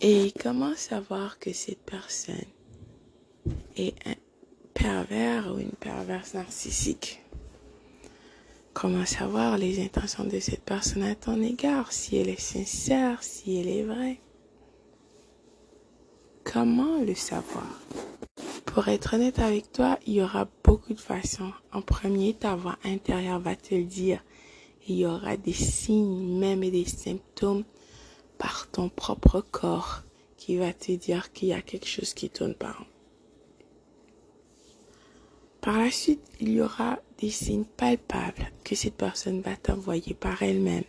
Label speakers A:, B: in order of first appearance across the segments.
A: Et comment savoir que cette personne est un pervers ou une perverse narcissique? Comment savoir les intentions de cette personne à ton égard, si elle est sincère, si elle est vraie? Comment le savoir? Pour être honnête avec toi, il y aura beaucoup de façons. En premier, ta voix intérieure va te le dire. Il y aura des signes, même et des symptômes par ton propre corps qui va te dire qu'il y a quelque chose qui tourne pas. Par la suite, il y aura des signes palpables que cette personne va t'envoyer par elle-même.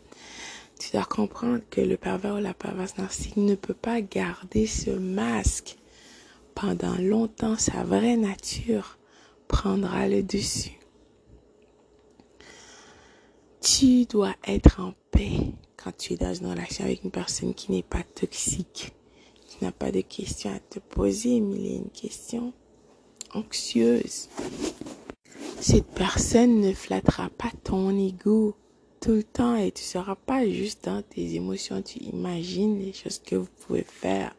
A: Tu dois comprendre que le pervers ou la perverse narcissique ne peut pas garder ce masque pendant longtemps. Sa vraie nature prendra le dessus. Tu dois être en paix quand tu es dans une relation avec une personne qui n'est pas toxique, qui n'a pas de questions à te poser, mais il y a une question anxieuse. Cette personne ne flattera pas ton ego tout le temps et tu seras pas juste dans tes émotions, tu imagines les choses que vous pouvez faire.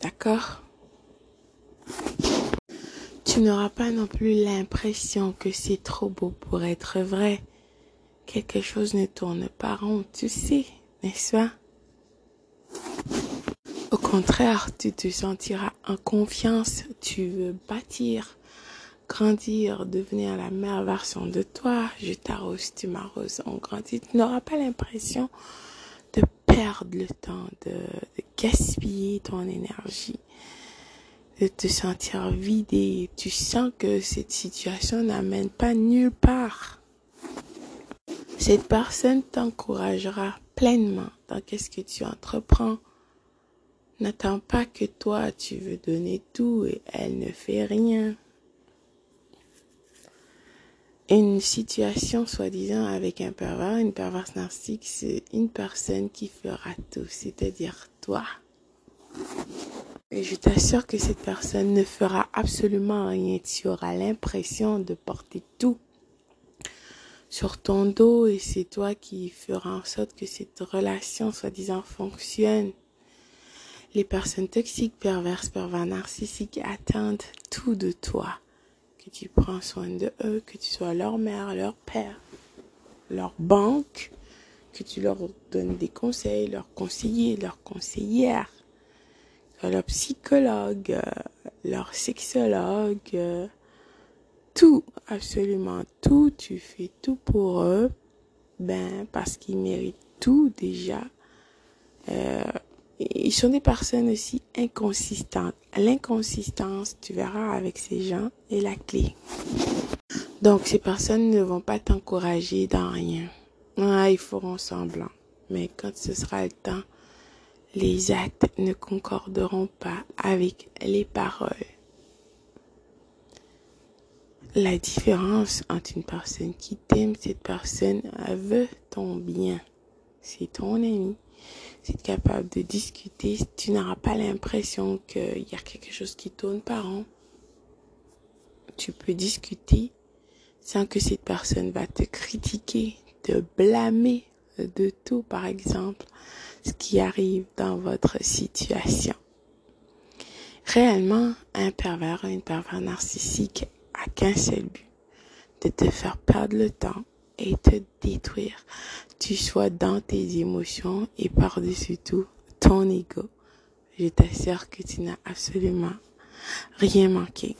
A: D'accord? Tu n'auras pas non plus l'impression que c'est trop beau pour être vrai. Quelque chose ne tourne pas rond, tu sais, n'est-ce pas? Au contraire, tu te sentiras en confiance, tu veux bâtir, grandir, devenir la meilleure version de toi. Je t'arrose, tu m'arroses, on grandit. Tu n'auras pas l'impression de perdre le temps, de, gaspiller ton énergie, de te sentir vidé. Tu sens que cette situation n'amène pas nulle part. Cette personne t'encouragera pleinement dans qu'est-ce que tu entreprends. N'attends pas que toi tu veux donner tout et elle ne fait rien. Une situation soi-disant avec un pervers, une perverse narcissique, c'est une personne qui fera tout, c'est-à-dire toi. Et je t'assure que cette personne ne fera absolument rien. Tu auras l'impression de porter tout sur ton dos et c'est toi qui feras en sorte que cette relation soi-disant fonctionne. Les personnes toxiques, perverses, pervers, narcissiques attendent tout de toi. Que tu prends soin de eux, que tu sois leur mère, leur père, leur banque, que tu leur donnes des conseils, leurs conseillers, leurs conseillères, leur psychologue, leur sexologue, tout, absolument tout, tu fais tout pour eux, ben parce qu'ils méritent tout déjà. Euh, ils sont des personnes aussi inconsistantes. L'inconsistance, tu verras avec ces gens, est la clé. Donc ces personnes ne vont pas t'encourager dans rien. Ah, ils feront semblant. Mais quand ce sera le temps, les actes ne concorderont pas avec les paroles. La différence entre une personne qui t'aime, cette personne veut ton bien. C'est ton ami. C'est capable de discuter. Tu n'auras pas l'impression qu'il y a quelque chose qui tourne par an. Tu peux discuter sans que cette personne va te critiquer, te blâmer de tout, par exemple, ce qui arrive dans votre situation. Réellement, un pervers une pervers narcissique a qu'un seul but, de te faire perdre le temps et te détruire. Tu sois dans tes émotions et par-dessus tout ton ego. Je t'assure que tu n'as absolument rien manqué.